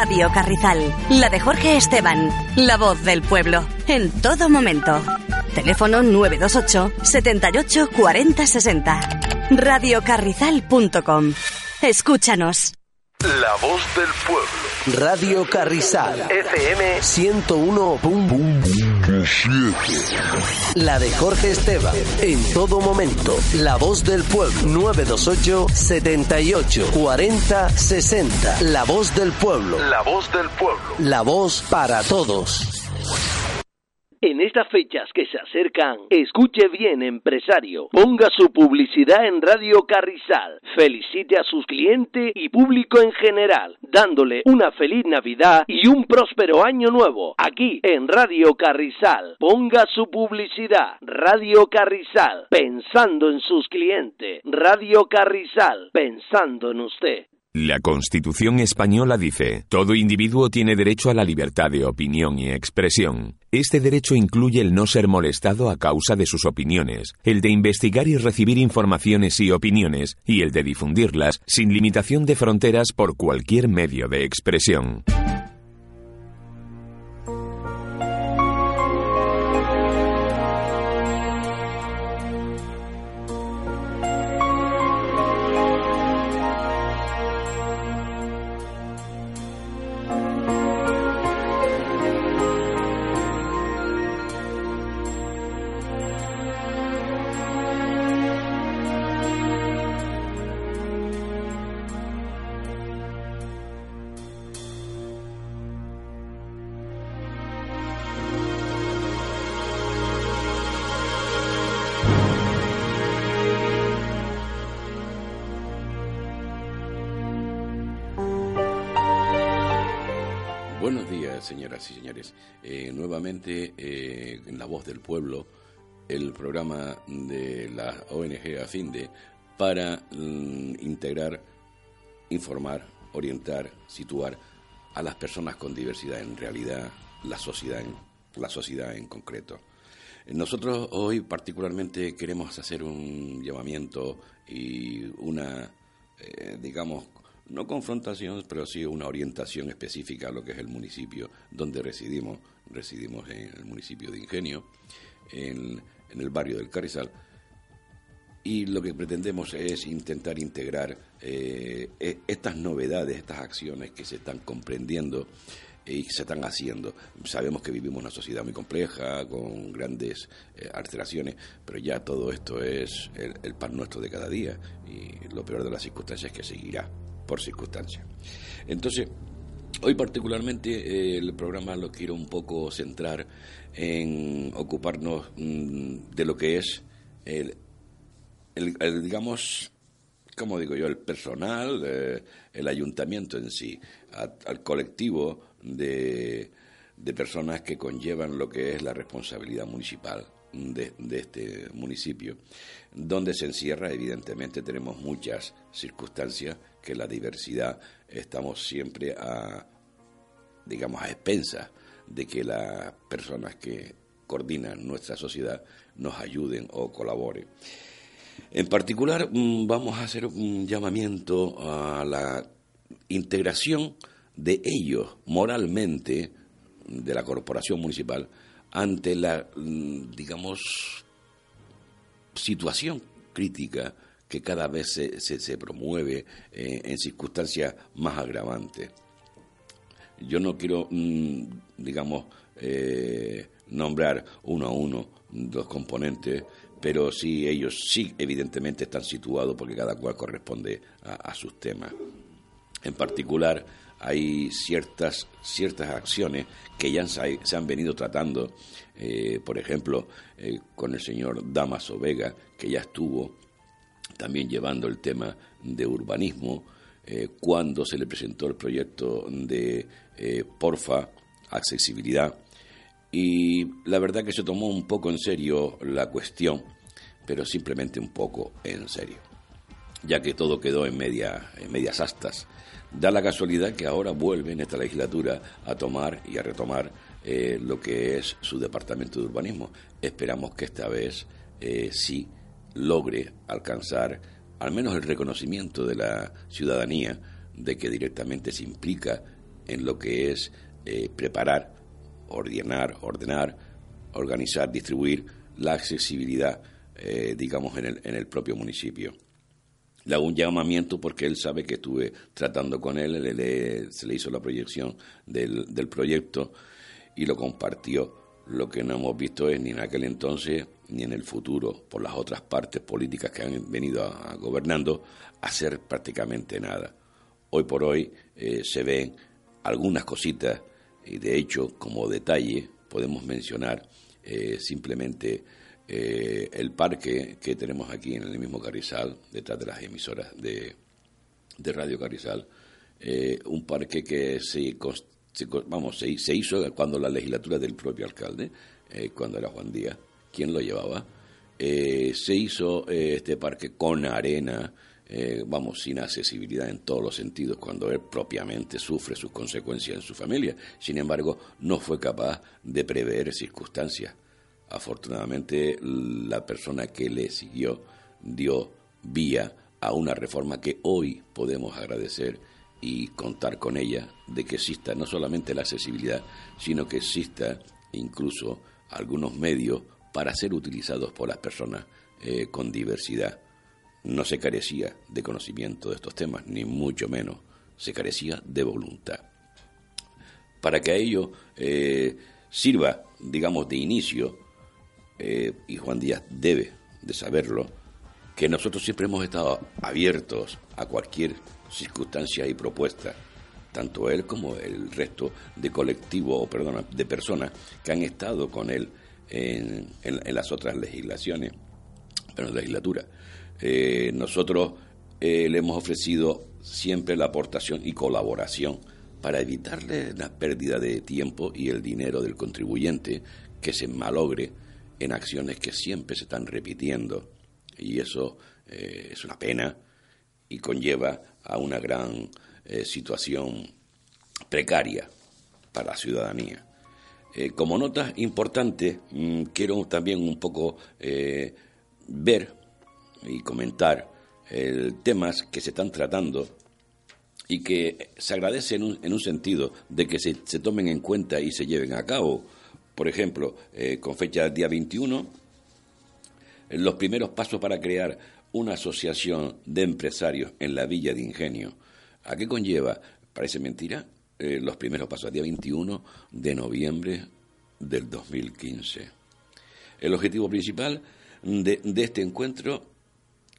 Radio Carrizal, la de Jorge Esteban, la voz del pueblo, en todo momento. Teléfono 928 78 40 60. Radiocarrizal.com. Escúchanos. La voz del pueblo. Radio Carrizal. FM 101.7. La de Jorge Esteban. En todo momento. La voz del pueblo. 928 78 40 60. La voz del pueblo. La voz del pueblo. La voz para todos. En estas fechas que se acercan, escuche bien, empresario. Ponga su publicidad en Radio Carrizal. Felicite a sus clientes y público en general, dándole una feliz Navidad y un próspero año nuevo. Aquí en Radio Carrizal. Ponga su publicidad. Radio Carrizal. Pensando en sus clientes. Radio Carrizal. Pensando en usted. La Constitución española dice, todo individuo tiene derecho a la libertad de opinión y expresión. Este derecho incluye el no ser molestado a causa de sus opiniones, el de investigar y recibir informaciones y opiniones, y el de difundirlas sin limitación de fronteras por cualquier medio de expresión. Señoras y señores. Eh, nuevamente, eh, en La Voz del Pueblo, el programa de la ONG AFINDE para mm, integrar, informar, orientar, situar a las personas con diversidad, en realidad la sociedad en, la sociedad en concreto. Nosotros hoy particularmente queremos hacer un llamamiento y una, eh, digamos, no confrontación, pero sí una orientación específica a lo que es el municipio donde residimos. Residimos en el municipio de Ingenio, en, el barrio del Carrizal, y lo que pretendemos es intentar integrar eh, e- estas novedades, estas acciones que se están comprendiendo y que se están haciendo. Sabemos que vivimos una sociedad muy compleja, con grandes eh, alteraciones, pero ya todo esto es el, el pan nuestro de cada día y lo peor de las circunstancias es que seguirá por circunstancias. Entonces, hoy particularmente eh, el programa lo quiero un poco centrar en ocuparnos mm, de lo que es el, digamos, como digo yo, el personal, el ayuntamiento en sí, al colectivo de, de personas que conllevan lo que es la responsabilidad municipal de, de este municipio, donde se encierra, evidentemente, tenemos muchas circunstancias que la diversidad estamos siempre a, digamos, a expensas de que las personas que coordinan nuestra sociedad nos ayuden o colaboren. En particular, mm, vamos a hacer un llamamiento a la integración de ellos moralmente, de la corporación municipal, ante la, mm, digamos, situación crítica que cada vez se, se- promueve eh, en circunstancias más agravantes. Yo no quiero, mm, digamos, eh, nombrar uno a uno los componentes, pero sí ellos sí evidentemente están situados porque cada cual corresponde a, sus temas. En particular, hay ciertas, ciertas acciones que ya se, han venido tratando, eh, por ejemplo, con el señor Damaso Vega, que ya estuvo también llevando el tema de urbanismo, eh, cuando se le presentó el proyecto de eh, Porfa, accesibilidad, y la verdad que se tomó un poco en serio la cuestión, pero simplemente un poco en serio, ya que todo quedó en, media, en medias astas. Da la casualidad que ahora vuelve en esta legislatura a tomar y a retomar eh, lo que es su departamento de urbanismo. Esperamos que esta vez sí logre alcanzar al menos el reconocimiento de la ciudadanía de que directamente se implica en lo que es eh, preparar, ordenar, ordenar, organizar, distribuir la accesibilidad, eh, digamos, en el, en el propio municipio. Le hago un llamamiento porque él sabe que estuve tratando con él, se le hizo la proyección del, del proyecto y lo compartió. Lo que no hemos visto es ni en aquel entonces ni en el futuro, por las otras partes políticas que han venido a, gobernando, hacer prácticamente nada. Hoy por hoy eh, se ven algunas cositas y de hecho como detalle podemos mencionar eh, simplemente eh, el parque que tenemos aquí en el mismo Carrizal, detrás de las emisoras de, de Radio Carrizal, un parque que se, vamos, se, hizo cuando la legislatura del propio alcalde, cuando era Juan Díaz, quien lo llevaba, se hizo este parque con arena, eh, vamos, sin accesibilidad en todos los sentidos, cuando él propiamente sufre sus consecuencias en su familia. Sin embargo, no fue capaz de prever circunstancias. Afortunadamente, la persona que le siguió dio vía a una reforma que hoy podemos agradecer y contar con ella, de que exista no solamente la accesibilidad, sino que exista incluso algunos medios para ser utilizados por las personas eh, con diversidad no se carecía de conocimiento de estos temas, ni mucho menos, se carecía de voluntad. Para que a ello eh, sirva, digamos, de inicio, eh, y Juan Díaz debe de saberlo, que nosotros siempre hemos estado abiertos a cualquier circunstancia y propuesta, tanto él como el resto de colectivos, o perdona, de personas que han estado con él en, en las otras legislaciones, pero legislatura. Eh, nosotros eh, le hemos ofrecido siempre la aportación y colaboración para evitarle la pérdida de tiempo y el dinero del contribuyente que se malogre en acciones que siempre se están repitiendo. Y eso eh, es una pena y conlleva a una gran situación precaria para la ciudadanía. como nota importante, mm, quiero también un poco ver y comentar temas que se están tratando y que se agradece en un, en un sentido de que se, se, tomen en cuenta y se lleven a cabo. Por ejemplo, eh, con fecha día 21, los primeros pasos para crear una asociación de empresarios en la Villa de Ingenio. ¿A qué conlleva? Parece mentira. Eh, los primeros pasos, día 21 de noviembre del 2015. El objetivo principal de, de este encuentro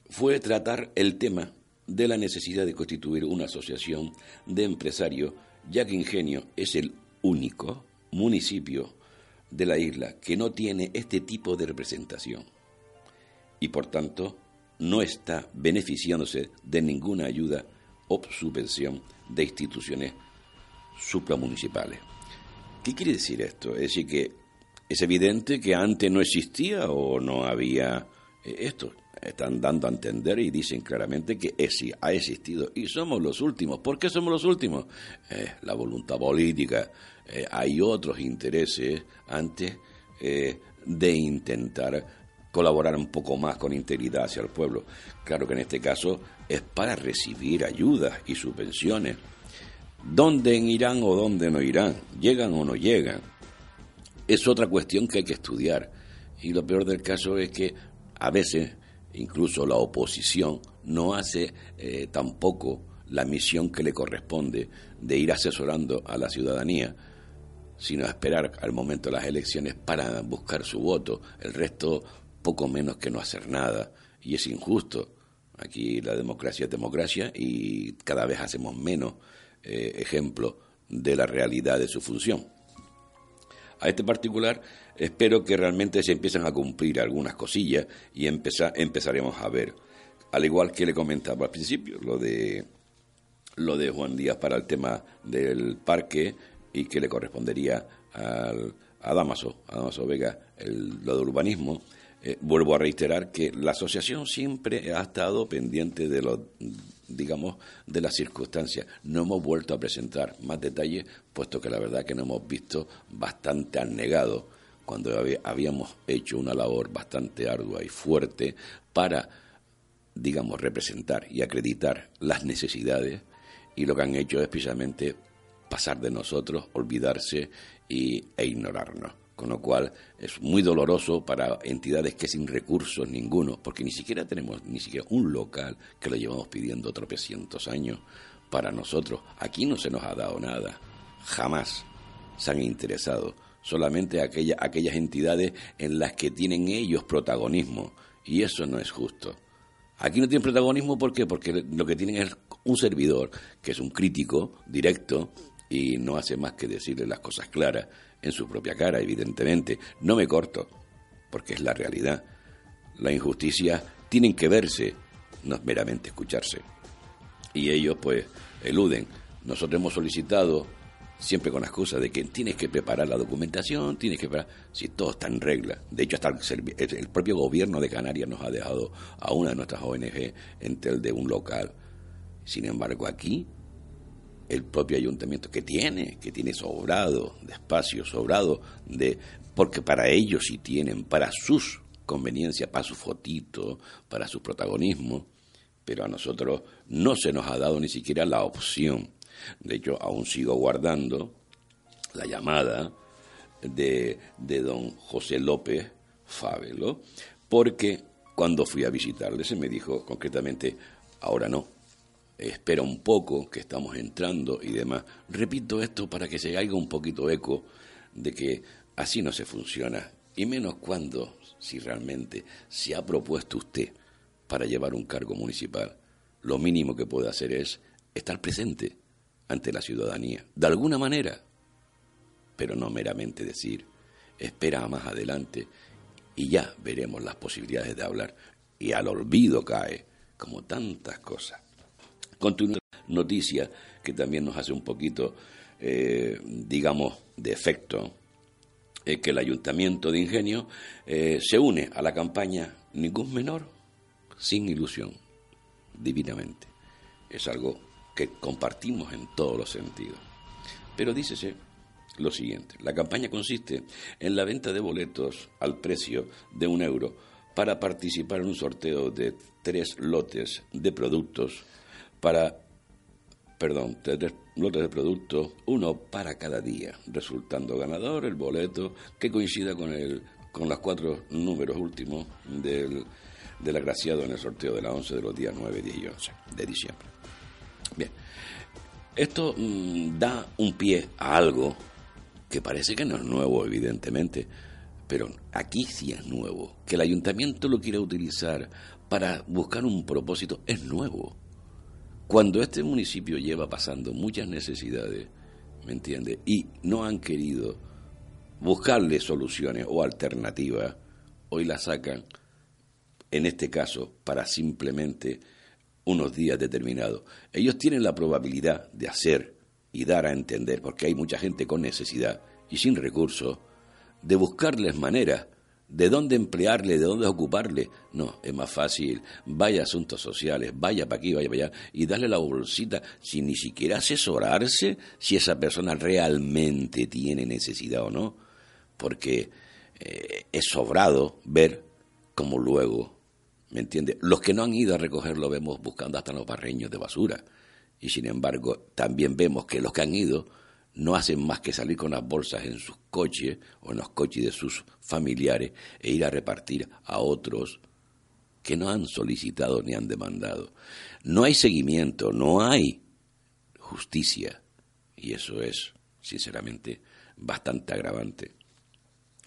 fue tratar el tema de la necesidad de constituir una asociación de empresarios, ya que Ingenio es el único municipio de la isla que no tiene este tipo de representación y por tanto no está beneficiándose de ninguna ayuda o subvención de instituciones supramunicipales. ¿Qué quiere decir esto? Es decir, que es evidente que antes no existía o no había eh, esto están dando a entender y dicen claramente que ha existido y somos los últimos. ¿Por qué somos los últimos? Eh, la voluntad política. Eh, hay otros intereses antes de intentar colaborar un poco más con integridad hacia el pueblo. Claro que en este caso es para recibir ayudas y subvenciones. ¿Dónde irán o dónde no irán? ¿Llegan o no llegan? Es otra cuestión que hay que estudiar. Y lo peor del caso es que a veces incluso la oposición, no hace eh, tampoco la misión que le corresponde de ir asesorando a la ciudadanía, sino esperar al momento de las elecciones para buscar su voto. El resto, poco menos que no hacer nada. Y es injusto. Aquí la democracia es democracia y cada vez hacemos menos eh, ejemplo de la realidad de su función. A este particular espero que realmente se empiecen a cumplir algunas cosillas y empezaremos a ver. Al igual que le comentaba al principio, lo de, lo de Juan Díaz para el tema del parque y que le correspondería al, a Damaso, a Damaso Vega, lo de urbanismo. Eh, vuelvo a reiterar que la asociación siempre ha estado pendiente de los digamos, de las circunstancias. No hemos vuelto a presentar más detalles, puesto que la verdad que no hemos visto bastante anegado cuando habíamos hecho una labor bastante ardua y fuerte para, digamos, representar y acreditar las necesidades y lo que han hecho es precisamente pasar de nosotros, olvidarse y, e ignorarnos. Con lo cual es muy doloroso para entidades que sin recursos ninguno, porque ni siquiera tenemos ni siquiera un local que lo llevamos pidiendo tropecientos años para nosotros. Aquí no se nos ha dado nada, jamás se han interesado. Solamente aquellas entidades en las que tienen ellos protagonismo. Y eso no es justo. Aquí no tienen protagonismo ¿por qué? porque lo que tienen es un servidor, que es un crítico directo y no hace más que decirle las cosas claras en su propia cara, evidentemente. No me corto, porque es la realidad. La injusticia tienen que verse, no meramente escucharse. Y ellos pues eluden. Nosotros hemos solicitado siempre con la excusa de que tienes que preparar la documentación, tienes que preparar, si todo está en regla. De hecho, hasta el, propio gobierno de Canarias nos ha dejado a una de nuestras ONG en tel de un local. Sin embargo, aquí, el propio ayuntamiento que tiene, que tiene sobrado de espacio, sobrado de... Porque para ellos sí tienen, para sus conveniencias, para su fotito, para su protagonismo, pero a nosotros no se nos ha dado ni siquiera la opción. De hecho, aún sigo guardando la llamada de, de don José López Fábelo, porque cuando fui a visitarle se me dijo concretamente, ahora no, espera un poco que estamos entrando y demás. Repito esto para que se haga un poquito eco de que así no se funciona, y menos cuando, si realmente se ha propuesto usted para llevar un cargo municipal, lo mínimo que puede hacer es estar presente, ante la ciudadanía, de alguna manera, pero no meramente decir, espera más adelante y ya veremos las posibilidades de hablar. Y al olvido cae, como tantas cosas. Continúa noticia que también nos hace un poquito, eh, digamos, de efecto, es que el Ayuntamiento de Ingenio eh, se une a la campaña Ningún Menor sin ilusión, divinamente. Es algo que compartimos en todos los sentidos. Pero dícese lo siguiente, la campaña consiste en la venta de boletos al precio de un euro para participar en un sorteo de tres lotes de productos para, perdón, tres lotes de productos, uno para cada día, resultando ganador el boleto que coincida con, el, con los cuatro números últimos del, del agraciado en el sorteo de la 11 de los días 9, 10 y 11 de diciembre. Bien, esto mm, da un pie a algo que parece que no es nuevo, evidentemente, pero aquí sí es nuevo. Que el ayuntamiento lo quiera utilizar para buscar un propósito es nuevo. Cuando este municipio lleva pasando muchas necesidades, ¿me entiende? Y no han querido buscarle soluciones o alternativas, hoy la sacan, en este caso, para simplemente unos días determinados. Ellos tienen la probabilidad de hacer y dar a entender, porque hay mucha gente con necesidad y sin recursos, de buscarles maneras de dónde emplearle, de dónde ocuparle. No, es más fácil, vaya a asuntos sociales, vaya para aquí, vaya para allá, y darle la bolsita sin ni siquiera asesorarse si esa persona realmente tiene necesidad o no. Porque eh, es sobrado ver cómo luego ¿Me entiende? Los que no han ido a recogerlo vemos buscando hasta los barreños de basura. Y sin embargo, también vemos que los que han ido no hacen más que salir con las bolsas en sus coches o en los coches de sus familiares e ir a repartir a otros que no han solicitado ni han demandado. No hay seguimiento, no hay justicia. Y eso es, sinceramente, bastante agravante.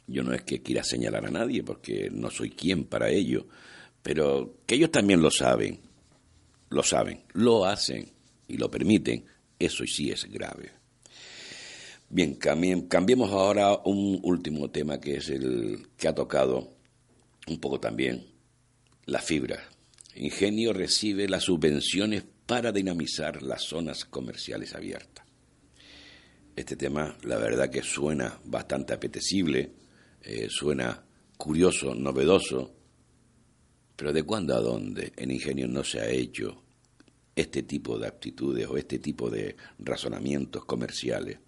Yo no es que quiera señalar a nadie, porque no soy quien para ello, pero que ellos también lo saben, lo saben, lo hacen y lo permiten, eso sí es grave. Bien, cambiemos ahora un último tema que es el que ha tocado un poco también la fibra. Ingenio recibe las subvenciones para dinamizar las zonas comerciales abiertas. Este tema, la verdad que suena bastante apetecible, eh, suena curioso, novedoso, pero ¿de cuándo a dónde en ingenio no se ha hecho este tipo de aptitudes o este tipo de razonamientos comerciales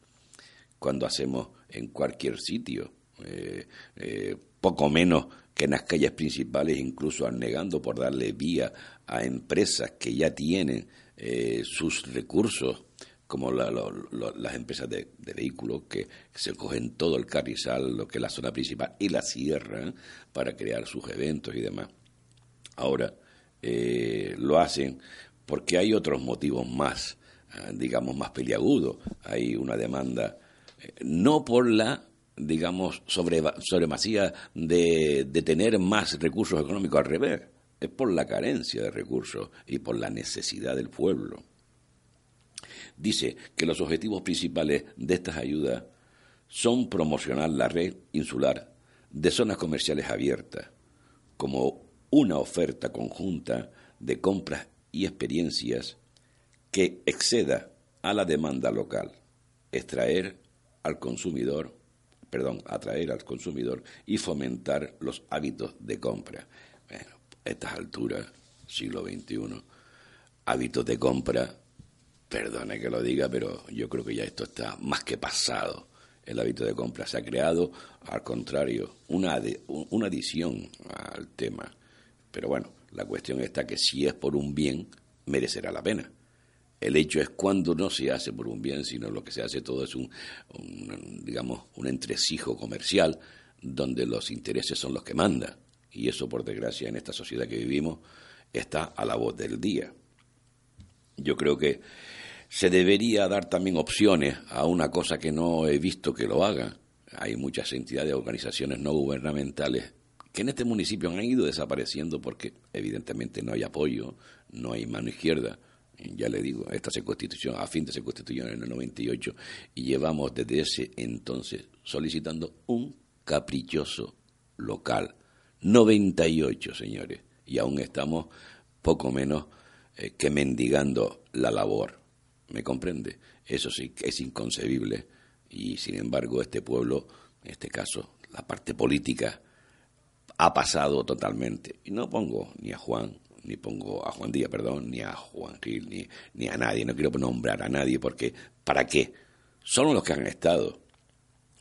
cuando hacemos en cualquier sitio? Eh, eh, poco menos que en las calles principales, incluso negando por darle vía a empresas que ya tienen eh, sus recursos como las empresas de, vehículos que se cogen todo el carrizal, lo que es la zona principal, y la cierran para crear sus eventos y demás. Ahora eh, lo hacen porque hay otros motivos más, ah, digamos, más peliagudos. Hay una demanda, no por la digamos, sobre, sobremasía de, de tener más recursos económicos, al revés, es por la carencia de recursos y por la necesidad del pueblo. Dice que los objetivos principales de estas ayudas son promocionar la red insular de zonas comerciales abiertas como una oferta conjunta de compras y experiencias que exceda a la demanda local, extraer al consumidor, perdón, atraer al consumidor y fomentar los hábitos de compra. Bueno, a estas alturas, siglo XXI, hábitos de compra Perdone que lo diga, pero yo creo que ya esto está más que pasado. El hábito de compra se ha creado, al contrario, una, una adición al tema. Pero bueno, la cuestión está que si es por un bien, merecerá la pena. El hecho es cuando no se hace por un bien, sino lo que se hace todo es un, digamos, un entresijo comercial donde los intereses son los que mandan. Y eso, por desgracia, en esta sociedad que vivimos, está a la voz del día. Yo creo que se debería dar también opciones a una cosa que no he visto que lo haga. Hay muchas entidades, organizaciones no gubernamentales que en este municipio han ido desapareciendo porque evidentemente no hay apoyo, no hay mano izquierda. Ya le digo, esta se constituyó, a fin de se constituyó en el 98 y llevamos desde ese entonces solicitando un caprichoso local. 98, señores, y aún estamos poco menos eh, que mendigando la labor. ¿Me comprende? Eso sí es inconcebible. Y sin embargo, este pueblo, en este caso, la parte política, ha pasado totalmente. Y no pongo ni a Juan, ni pongo a Juan Díaz, perdón, ni a Juan Gil, ni, ni a nadie. No quiero nombrar a nadie porque, ¿para qué? Son los que han estado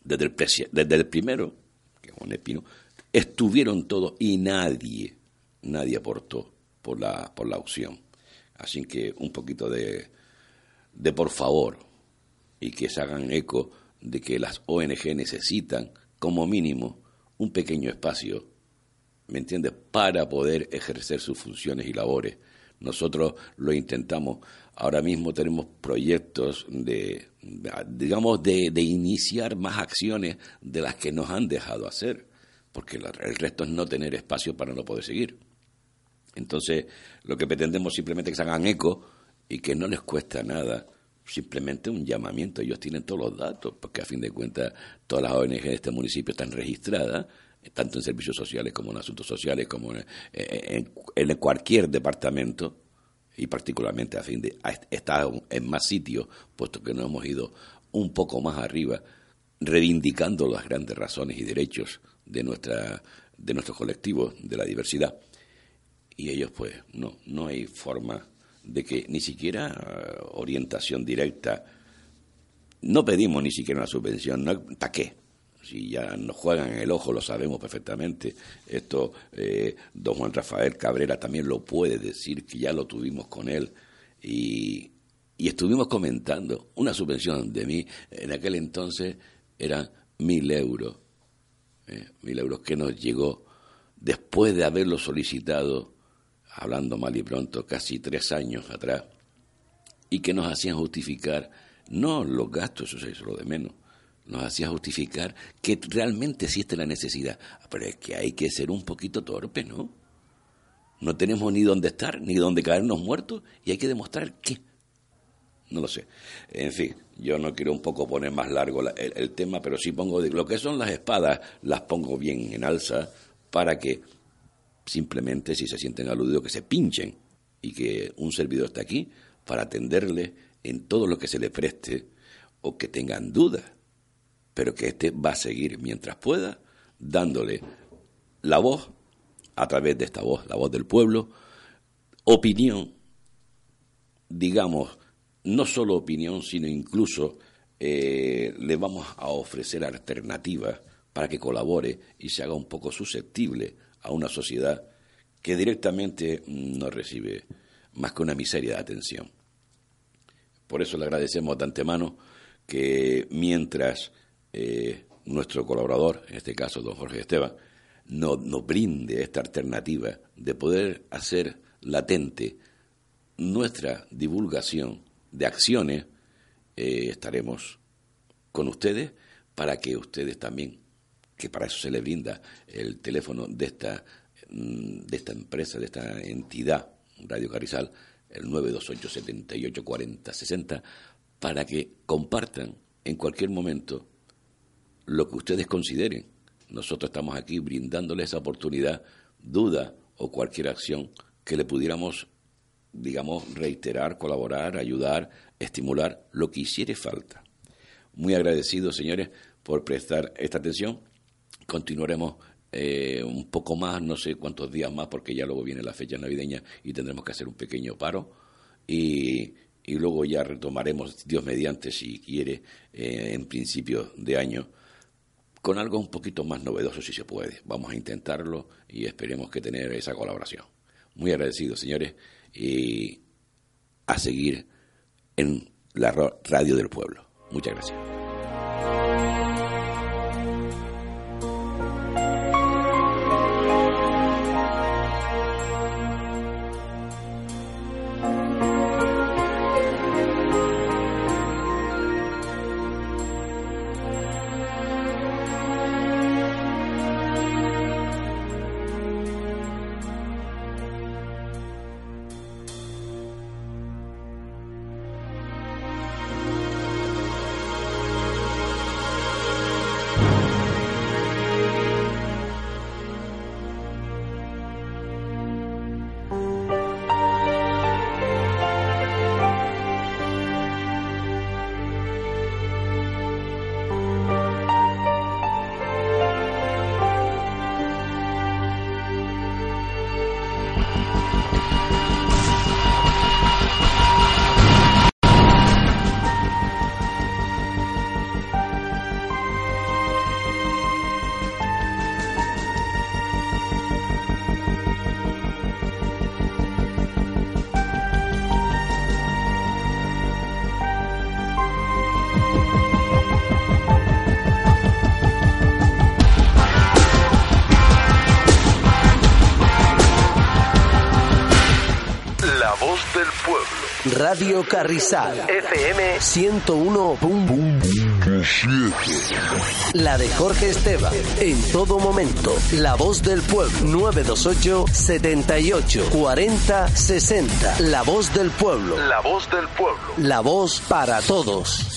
desde el, desde el primero, que Juan Espino, estuvieron todos y nadie, nadie aportó por la, por la opción. Así que un poquito de, de por favor y que se hagan eco de que las ONG necesitan como mínimo un pequeño espacio, ¿me entiendes?, para poder ejercer sus funciones y labores. Nosotros lo intentamos. Ahora mismo tenemos proyectos de, digamos, de, de iniciar más acciones de las que nos han dejado hacer, porque el resto es no tener espacio para no poder seguir. Entonces, lo que pretendemos simplemente es que se hagan eco y que no les cuesta nada, simplemente un llamamiento. Ellos tienen todos los datos, porque a fin de cuentas todas las ONG de este municipio están registradas, tanto en servicios sociales como en asuntos sociales, como en, cualquier departamento, y particularmente a fin de estar en más sitios, puesto que nos hemos ido un poco más arriba, reivindicando las grandes razones y derechos de nuestra de nuestros colectivos, de la diversidad. Y ellos, pues, no, no hay forma de que ni siquiera orientación directa, no pedimos ni siquiera una subvención, ¿para qué? Si ya nos juegan en el ojo, lo sabemos perfectamente. Esto, eh, don Juan Rafael Cabrera también lo puede decir, que ya lo tuvimos con él. Y, y estuvimos comentando, una subvención de mí en aquel entonces era mil euros, eh, mil euros que nos llegó después de haberlo solicitado hablando mal y pronto, casi tres años atrás, y que nos hacían justificar, no los gastos, eso es lo de menos, nos hacía justificar que realmente existe la necesidad. Pero es que hay que ser un poquito torpe, ¿no? No tenemos ni dónde estar, ni dónde caernos muertos, y hay que demostrar qué. No lo sé. En fin, yo no quiero un poco poner más largo el, el, tema, pero sí pongo de, lo que son las espadas, las pongo bien en alza para que simplemente si se sienten aludidos que se pinchen y que un servidor está aquí para atenderle en todo lo que se le preste o que tengan dudas, pero que éste va a seguir mientras pueda dándole la voz a través de esta voz, la voz del pueblo, opinión, digamos, no solo opinión, sino incluso eh, le vamos a ofrecer alternativas para que colabore y se haga un poco susceptible a una sociedad que directamente no recibe más que una miseria de atención. Por eso le agradecemos de antemano que mientras eh, nuestro colaborador, en este caso don Jorge Esteban, nos, brinde esta alternativa de poder hacer latente nuestra divulgación de acciones, eh, estaremos con ustedes para que ustedes también, que para eso se les brinda el teléfono de esta, mm, de esta empresa, de esta entidad, Radio Carrizal, el 928 78 40 60, para que compartan en cualquier momento lo que ustedes consideren. Nosotros estamos aquí brindándoles esa oportunidad, duda o cualquier acción que le pudiéramos, digamos, reiterar, colaborar, ayudar, estimular, lo que hiciere falta. Muy agradecidos, señores, por prestar esta atención. Continuaremos eh, un poco más, no sé cuántos días más, porque ya luego viene la fecha navideña y tendremos que hacer un pequeño paro. Y, luego ya retomaremos, Dios mediante, si quiere, eh, en principio de año, con algo un poquito más novedoso, si se puede. Vamos a intentarlo y esperemos que tener esa colaboración. Muy agradecido, señores, y a seguir en la radio del pueblo. Muchas gracias. Radio Carrizal. FM 101.7. La de Jorge Esteban. En todo momento. La voz del pueblo. 928 78 40 60. La voz del pueblo. La voz del pueblo. La voz para todos.